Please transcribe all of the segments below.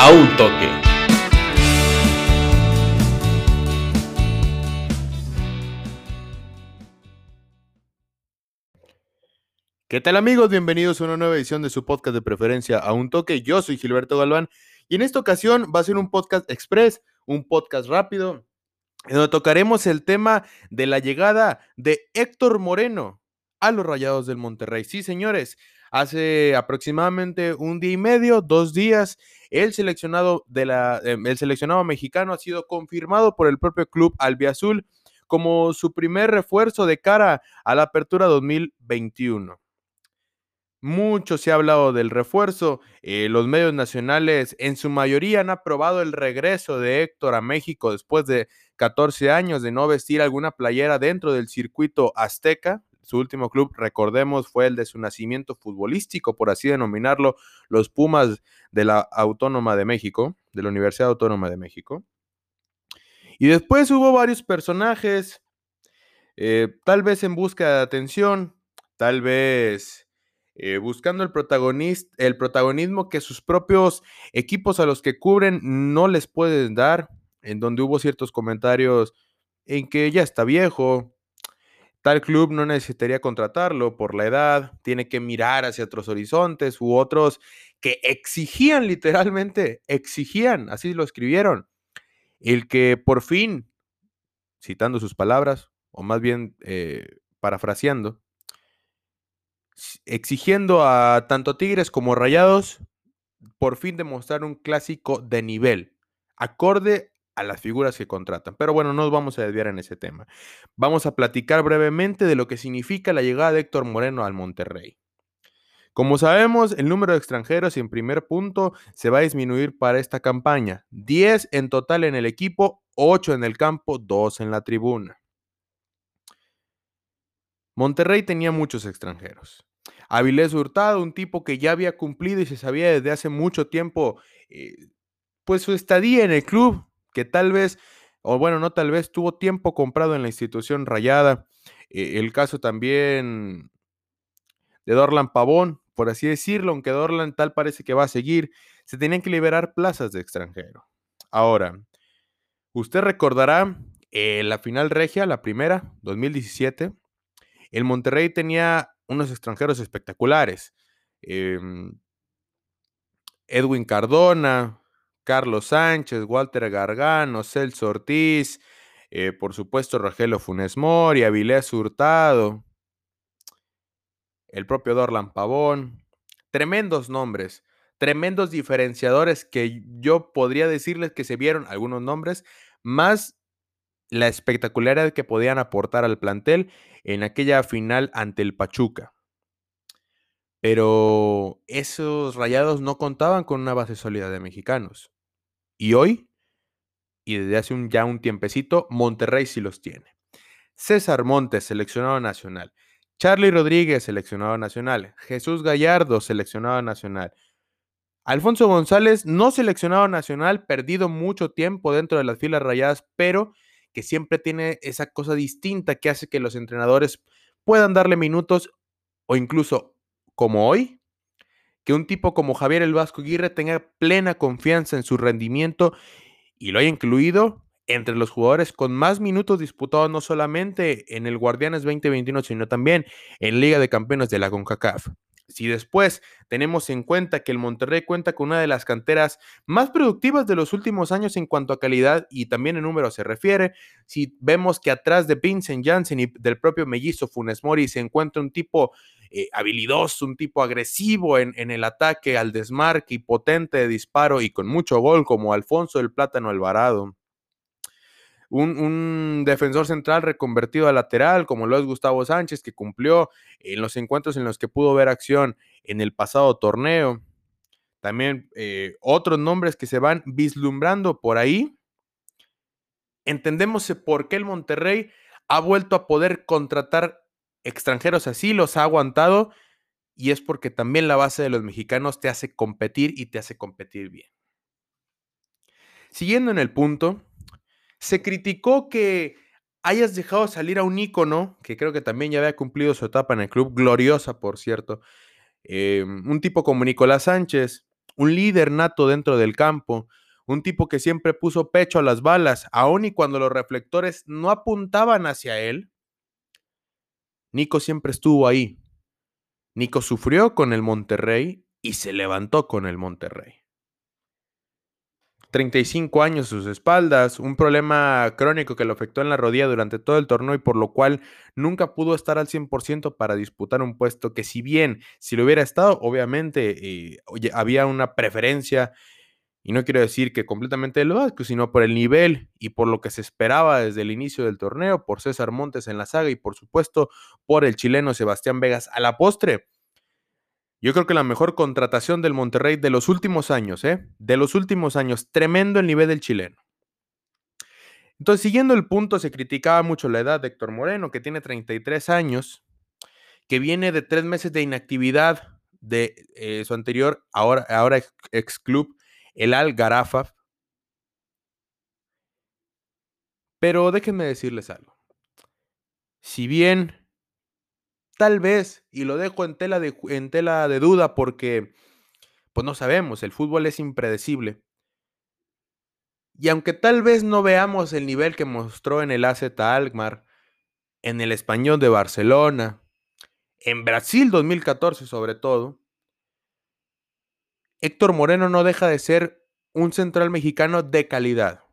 a un toque. ¿Qué tal amigos? Bienvenidos a una nueva edición de su podcast de preferencia a un toque. Yo soy Gilberto Galván y en esta ocasión va a ser un podcast express, un podcast rápido, donde tocaremos el tema de la llegada de Héctor Moreno a los Rayados del Monterrey. Sí, señores, hace aproximadamente un día y medio, dos días, el seleccionado, de la, em, el seleccionado mexicano ha sido confirmado por el propio club albiazul como su primer refuerzo de cara a la apertura 2021. Mucho se ha hablado del refuerzo. Eh, los medios nacionales en su mayoría han aprobado el regreso de Héctor a México después de 14 años de no vestir alguna playera dentro del circuito azteca. Su último club, recordemos, fue el de su nacimiento futbolístico, por así denominarlo, los Pumas de la Autónoma de México, de la Universidad Autónoma de México. Y después hubo varios personajes, eh, tal vez en busca de atención, tal vez eh, buscando el, el protagonismo que sus propios equipos a los que cubren no les pueden dar, en donde hubo ciertos comentarios en que ya está viejo, tal club no necesitaría contratarlo por la edad, tiene que mirar hacia otros horizontes u otros que exigían literalmente, exigían, así lo escribieron, el que por fin, citando sus palabras, o más bien eh, parafraseando, exigiendo a tanto Tigres como Rayados por fin demostrar un clásico de nivel, acorde a las figuras que contratan. Pero bueno, no nos vamos a desviar en ese tema. Vamos a platicar brevemente de lo que significa la llegada de Héctor Moreno al Monterrey. Como sabemos, el número de extranjeros en primer punto se va a disminuir para esta campaña. 10 en total en el equipo, 8 en el campo, 2 en la tribuna. Monterrey tenía muchos extranjeros. Avilés Hurtado, un tipo que ya había cumplido y se sabía desde hace mucho tiempo, eh, pues su estadía en el club, que tal vez, o bueno, no tal vez, tuvo tiempo comprado en la institución rayada. Eh, el caso también de Dorlan Pavón, por así decirlo, aunque Dorlan tal parece que va a seguir, se tenían que liberar plazas de extranjero. Ahora, usted recordará eh, la final regia, la primera, 2017, el Monterrey tenía unos extranjeros espectaculares. Em, Edwin Cardona, Carlos Sánchez, Walter Gargano, Celso Ortiz, eh, por supuesto Rogelio Funes Mori, Avilés Hurtado, el propio Dorlan Pavón. Tremendos nombres, tremendos diferenciadores que yo podría decirles que se vieron algunos nombres, más la espectacularidad que podían aportar al plantel en aquella final ante el Pachuca. Pero esos rayados no contaban con una base sólida de mexicanos. Y hoy, y desde hace un, ya un tiempecito, Monterrey sí los tiene. César Montes, seleccionado nacional. Charlie Rodríguez, seleccionado nacional. Jesús Gallardo, seleccionado nacional. Alfonso González, no seleccionado nacional, perdido mucho tiempo dentro de las filas rayadas, pero que siempre tiene esa cosa distinta que hace que los entrenadores puedan darle minutos o incluso como hoy, que un tipo como Javier El Vasco Aguirre tenga plena confianza en su rendimiento y lo haya incluido entre los jugadores con más minutos disputados no solamente en el Guardianes 2021, sino también en Liga de Campeones de la CONCACAF. Si después tenemos en cuenta que el Monterrey cuenta con una de las canteras más productivas de los últimos años en cuanto a calidad y también en número se refiere, si vemos que atrás de Vincent Janssen y del propio mellizo Funes Mori se encuentra un tipo eh, habilidoso, un tipo agresivo en, en el ataque al desmarque y potente de disparo y con mucho gol como Alfonso del Plátano Alvarado un, defensor central reconvertido a lateral, como lo es Gustavo Sánchez, que cumplió en los encuentros en los que pudo ver acción en el pasado torneo. También eh, otros nombres que se van vislumbrando por ahí. Entendemos por qué el Monterrey ha vuelto a poder contratar extranjeros así, los ha aguantado, y es porque también la base de los mexicanos te hace competir y te hace competir bien. Siguiendo en el punto, se criticó que hayas dejado salir a un ícono, que creo que también ya había cumplido su etapa en el club, gloriosa por cierto, em, un tipo como Nicolás Sánchez, un líder nato dentro del campo, un tipo que siempre puso pecho a las balas, aun y cuando los reflectores no apuntaban hacia él. Nico siempre estuvo ahí. Nico sufrió con el Monterrey y se levantó con el Monterrey. 35 años a sus espaldas, un problema crónico que lo afectó en la rodilla durante todo el torneo y por lo cual nunca pudo estar al 100% para disputar un puesto que si bien si lo hubiera estado, obviamente eh, había una preferencia y no quiero decir que completamente de lo Vasco, sino por el nivel y por lo que se esperaba desde el inicio del torneo, por César Montes en la saga y por supuesto por el chileno Sebastián Vegas a la postre yo creo que la mejor contratación del Monterrey de los últimos años, ¿eh? De los últimos años, tremendo el nivel del chileno. Entonces, siguiendo el punto, se criticaba mucho la edad de Héctor Moreno, que tiene 33 años, que viene de tres meses de inactividad de eh, su anterior, ahora, ahora ex club, el Al Garafa. Pero déjenme decirles algo. Si bien Tal vez, y lo dejo en tela de, en tela de duda porque, pues no sabemos, el fútbol es impredecible. Y aunque tal vez no veamos el nivel que mostró en el AZ Alkmaar, en el Español de Barcelona, en Brasil 2014 sobre todo, Héctor Moreno no deja de ser un central mexicano de calidad.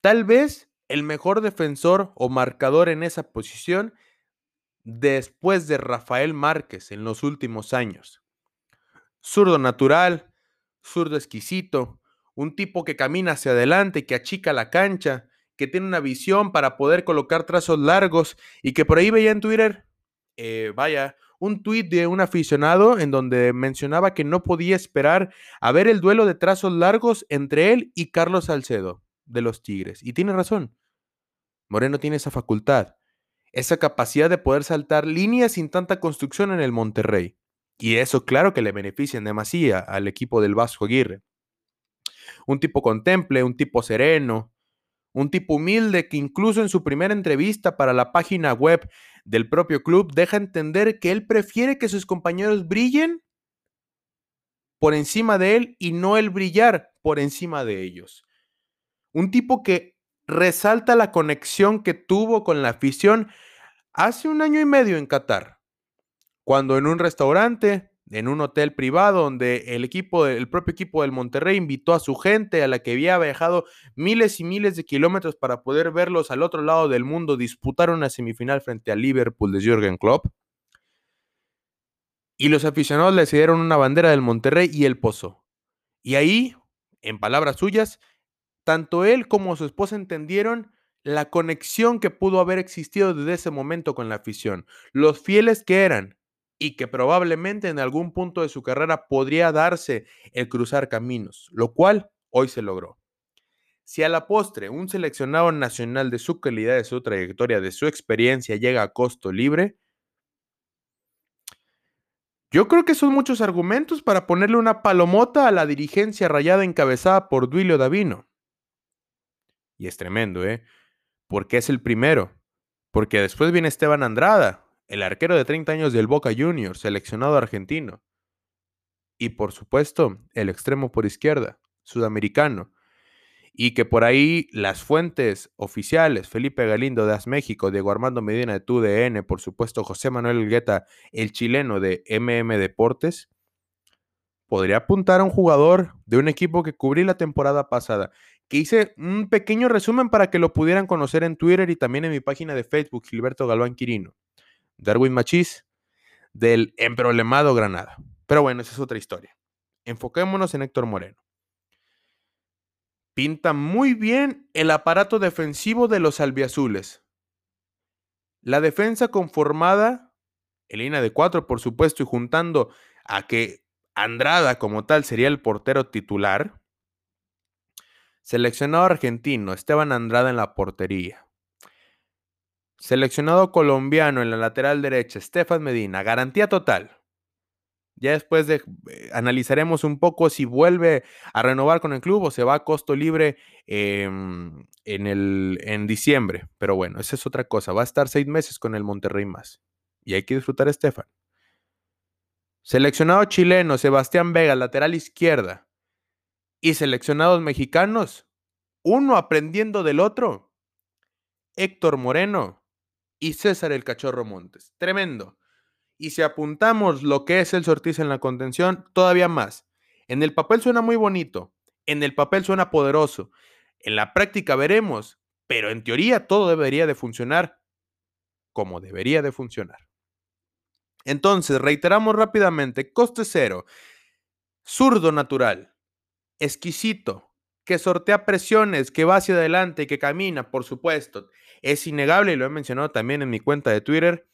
Tal vez el mejor defensor o marcador en esa posición después de Rafael Márquez en los últimos años. Zurdo natural, zurdo exquisito, un tipo que camina hacia adelante, que achica la cancha, que tiene una visión para poder colocar trazos largos y que por ahí veía en Twitter, eh, vaya, un tuit de un aficionado en donde mencionaba que no podía esperar a ver el duelo de trazos largos entre él y Carlos Salcedo de los Tigres. Y tiene razón. Moreno tiene esa facultad esa capacidad de poder saltar líneas sin tanta construcción en el Monterrey. Y eso claro que le beneficia en demasía al equipo del Vasco Aguirre. Un tipo contemple, un tipo sereno, un tipo humilde que incluso en su primera entrevista para la página web del propio club deja entender que él prefiere que sus compañeros brillen por encima de él y no el brillar por encima de ellos. Un tipo que resalta la conexión que tuvo con la afición hace un año y medio en Qatar, cuando en un restaurante, en un hotel privado, donde el equipo, el propio equipo del Monterrey invitó a su gente, a la que había viajado miles y miles de kilómetros para poder verlos al otro lado del mundo disputar una semifinal frente al Liverpool de Jürgen Klopp. Y los aficionados le cedieron una bandera del Monterrey y él posó. Y ahí, en palabras suyas, tanto él como su esposa entendieron la conexión que pudo haber existido desde ese momento con la afición, los fieles que eran y que probablemente en algún punto de su carrera podría darse el cruzar caminos, lo cual hoy se logró. Si a la postre un seleccionado nacional de su calidad, de su trayectoria, de su experiencia llega a costo libre, yo creo que son muchos argumentos para ponerle una palomota a la dirigencia rayada encabezada por Duilio Davino. Y es tremendo, ¿eh? Porque es el primero. Porque después viene Esteban Andrada, el arquero de 30 años del Boca Juniors, seleccionado argentino. Y por supuesto, el extremo por izquierda, sudamericano. Y que por ahí las fuentes oficiales, Felipe Galindo de As México, Diego Armando Medina de TUDN, por supuesto José Manuel Elgueta, el chileno de MM Deportes, podría apuntar a un jugador de un equipo que cubrí la temporada pasada que hice un pequeño resumen para que lo pudieran conocer en Twitter y también en mi página de Facebook, Gilberto Galván Quirino. Darwin Machís, del emproblemado Granada. Pero bueno, esa es otra historia. Enfoquémonos en Héctor Moreno. Pinta muy bien el aparato defensivo de los albiazules. La defensa conformada, en línea de cuatro, por supuesto, y juntando a que Andrada como tal sería el portero titular, Seleccionado argentino, Esteban Andrada en la portería. Seleccionado colombiano en la lateral derecha, Estefan Medina, garantía total. Ya después de, eh, analizaremos un poco si vuelve a renovar con el club o se va a costo libre em, en, el, en diciembre. Pero bueno, esa es otra cosa. Va a estar seis meses con el Monterrey más. Y hay que disfrutar Estefan. Seleccionado chileno Sebastián Vega, lateral izquierda. Y seleccionados mexicanos, uno aprendiendo del otro. Héctor Moreno y César el Cachorro Montes. Tremendo. Y si apuntamos lo que es el Ortiz en la contención, todavía más. En el papel suena muy bonito, en el papel suena poderoso. En la práctica veremos, pero en teoría todo debería de funcionar como debería de funcionar. Entonces, reiteramos rápidamente, coste cero, zurdo natural, exquisito, que sortea presiones, que va hacia adelante, que camina, por supuesto. Es innegable, y lo he mencionado también en mi cuenta de Twitter,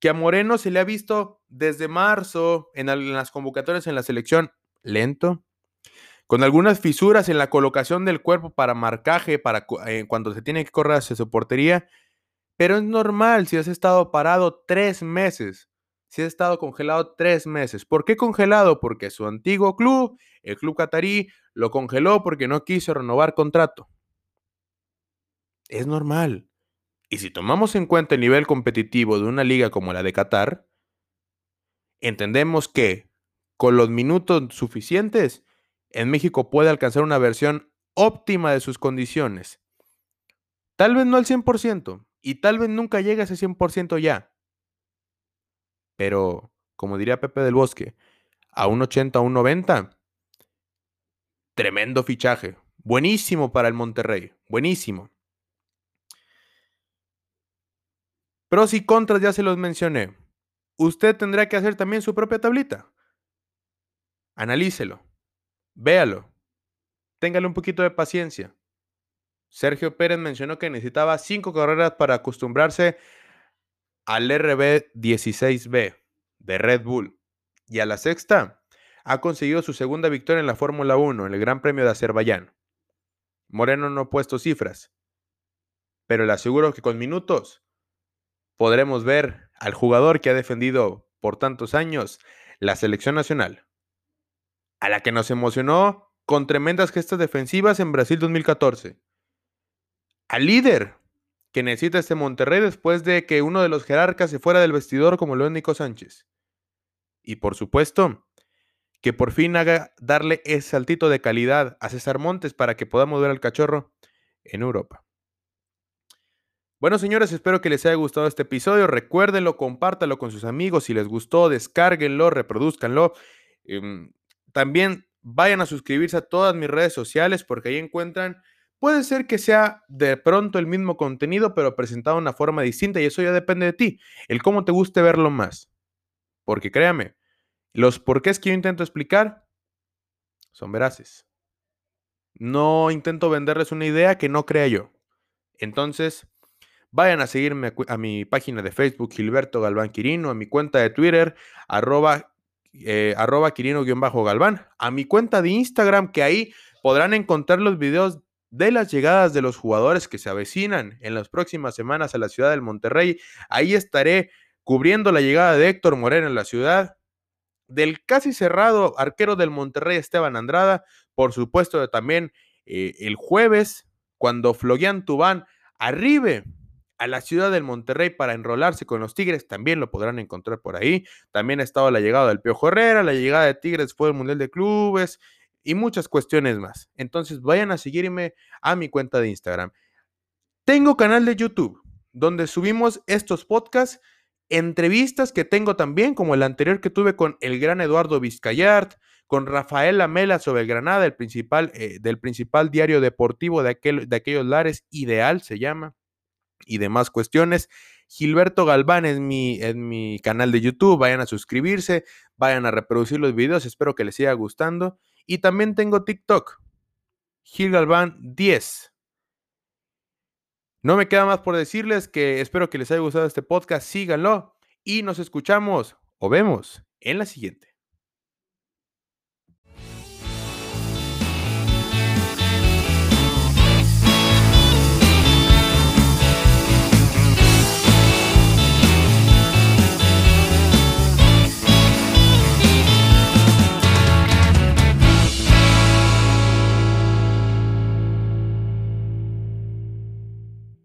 que a Moreno se le ha visto desde marzo en, las convocatorias en la selección lento, con algunas fisuras en la colocación del cuerpo para marcaje, para eh, cuando se tiene que correr hacia su portería, pero es normal si has estado parado tres meses, si has estado congelado tres meses. ¿Por qué congelado? Porque su antiguo club, el club catarí, lo congeló porque no quiso renovar contrato. Es normal. Y si tomamos en cuenta el nivel competitivo de una liga como la de Qatar, entendemos que con los minutos suficientes, en México puede alcanzar una versión óptima de sus condiciones. Tal vez no al 100%, y tal vez nunca llegue a ese 100% ya. Pero, como diría Pepe del Bosque, a un 80, a un 90, tremendo fichaje. Buenísimo para el Monterrey, buenísimo. Pros y contras ya se los mencioné. Usted tendrá que hacer también su propia tablita. Analícelo. Véalo. Téngale un poquito de paciencia. Sergio Pérez mencionó que necesitaba cinco carreras para acostumbrarse al RB16B de Red Bull. Y a la sexta, ha conseguido su segunda victoria en la Fórmula 1, en el Gran Premio de Azerbaiyán. Moreno no ha puesto cifras, pero le aseguro que con minutos podremos ver al jugador que ha defendido por tantos años la selección nacional, a la que nos emocionó con tremendas gestas defensivas en Brasil 2014, al líder que necesita este Monterrey después de que uno de los jerarcas se fuera del vestidor como lo Nico Sánchez. Y por supuesto, que por fin haga darle ese saltito de calidad a César Montes para que podamos ver al cachorro en Europa. Bueno, señores, espero que les haya gustado este episodio. Recuérdenlo, compártanlo con sus amigos. Si les gustó, descárguenlo, reproduzcanlo. Em, también vayan a suscribirse a todas mis redes sociales porque ahí encuentran. Puede ser que sea de pronto el mismo contenido, pero presentado de una forma distinta y eso ya depende de ti. El cómo te guste verlo más. Porque créame, los porqués que yo intento explicar son veraces. No intento venderles una idea que no crea yo. Entonces, Vayan a seguirme a, mi página de Facebook, Gilberto Galván Quirino, a mi cuenta de Twitter, arroba, eh, Quirino-Galván, a mi cuenta de Instagram, que ahí podrán encontrar los videos de las llegadas de los jugadores que se avecinan en las próximas semanas a la ciudad del Monterrey. Ahí estaré cubriendo la llegada de Héctor Moreno en la ciudad, del casi cerrado arquero del Monterrey Esteban Andrada, por supuesto también eh, el jueves, cuando Floguian Tubán arribe a la ciudad del Monterrey para enrolarse con los Tigres, también lo podrán encontrar por ahí. También ha estado la llegada del Piojo Herrera, la llegada de Tigres después del Mundial de Clubes y muchas cuestiones más. Entonces vayan a seguirme a mi cuenta de Instagram. Tengo canal de YouTube donde subimos estos podcasts, entrevistas que tengo también, como el anterior que tuve con el gran Eduardo Vizcayart, con Rafael Lamela sobre Granada, el principal, eh, del principal diario deportivo de, aquel, de aquellos lares, Ideal se llama y demás cuestiones. Gilberto Galván es mi, mi canal de YouTube, vayan a suscribirse, vayan a reproducir los videos, espero que les siga gustando. Y también tengo TikTok, Gil Galván 10. No me queda más por decirles que espero que les haya gustado este podcast, síganlo y nos escuchamos o vemos en la siguiente.